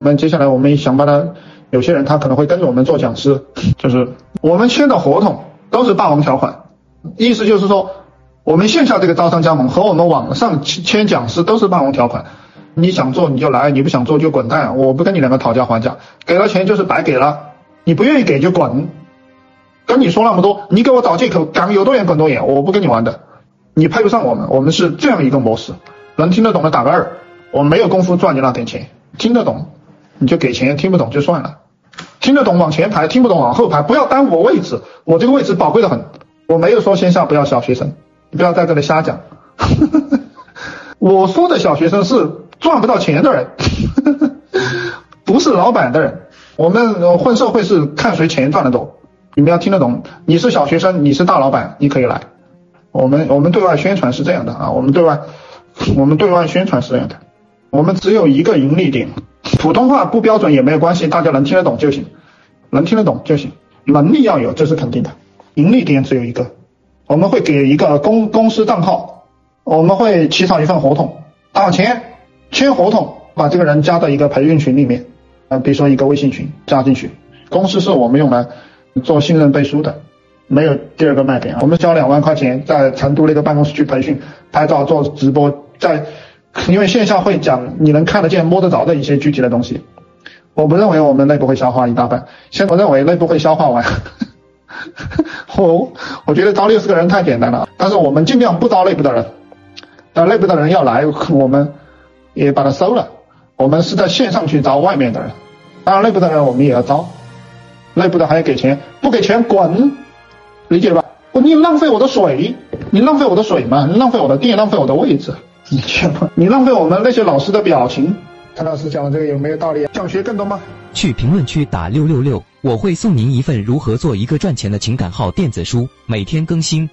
那接下来我们想把他，有些人他可能会跟着我们做讲师，就是我们签的合同都是霸王条款，意思就是说，我们线下这个招商加盟和我们网上签讲师都是霸王条款，你想做你就来，你不想做就滚蛋，我不跟你两个讨价还价，给了钱就是白给了，你不愿意给就滚，跟你说那么多，你给我找借口，敢有多远滚多远，我不跟你玩的，你配不上我们，我们是这样一个模式，能听得懂的打个二，我没有功夫赚你那点钱，听得懂。你就给钱，听不懂就算了，听得懂往前排，听不懂往后排，不要耽误我位置，我这个位置宝贵的很。我没有说线下不要小学生，你不要在这里瞎讲。我说的小学生是赚不到钱的人，不是老板的人。我们混社会是看谁钱赚的多，你们要听得懂。你是小学生，你是大老板，你可以来。我们我们对外宣传是这样的啊，我们对外我们对外宣传是这样的，我们只有一个盈利点。普通话不标准也没有关系，大家能听得懂就行，能听得懂就行，能力要有，这是肯定的。盈利点只有一个，我们会给一个公公司账号，我们会起草一份合同，打钱签合同，把这个人加到一个培训群里面，啊，比如说一个微信群加进去。公司是我们用来做信任背书的，没有第二个卖点。我们交两万块钱在成都那个办公室去培训，拍照做直播，在。因为线下会讲你能看得见摸得着的一些具体的东西，我不认为我们内部会消化一大半，现我认为内部会消化完。我我觉得招六十个人太简单了，但是我们尽量不招内部的人，但内部的人要来，我们也把他收了。我们是在线上去招外面的人，当然内部的人我们也要招，内部的还要给钱，不给钱滚，理解吧？你浪费我的水，你浪费我的水嘛，浪费我的电，浪费我的位置。你去吧，你浪费我们那些老师的表情。谭老师讲的这个有没有道理？啊想学更多吗？去评论区打六六六，我会送您一份如何做一个赚钱的情感号电子书，每天更新。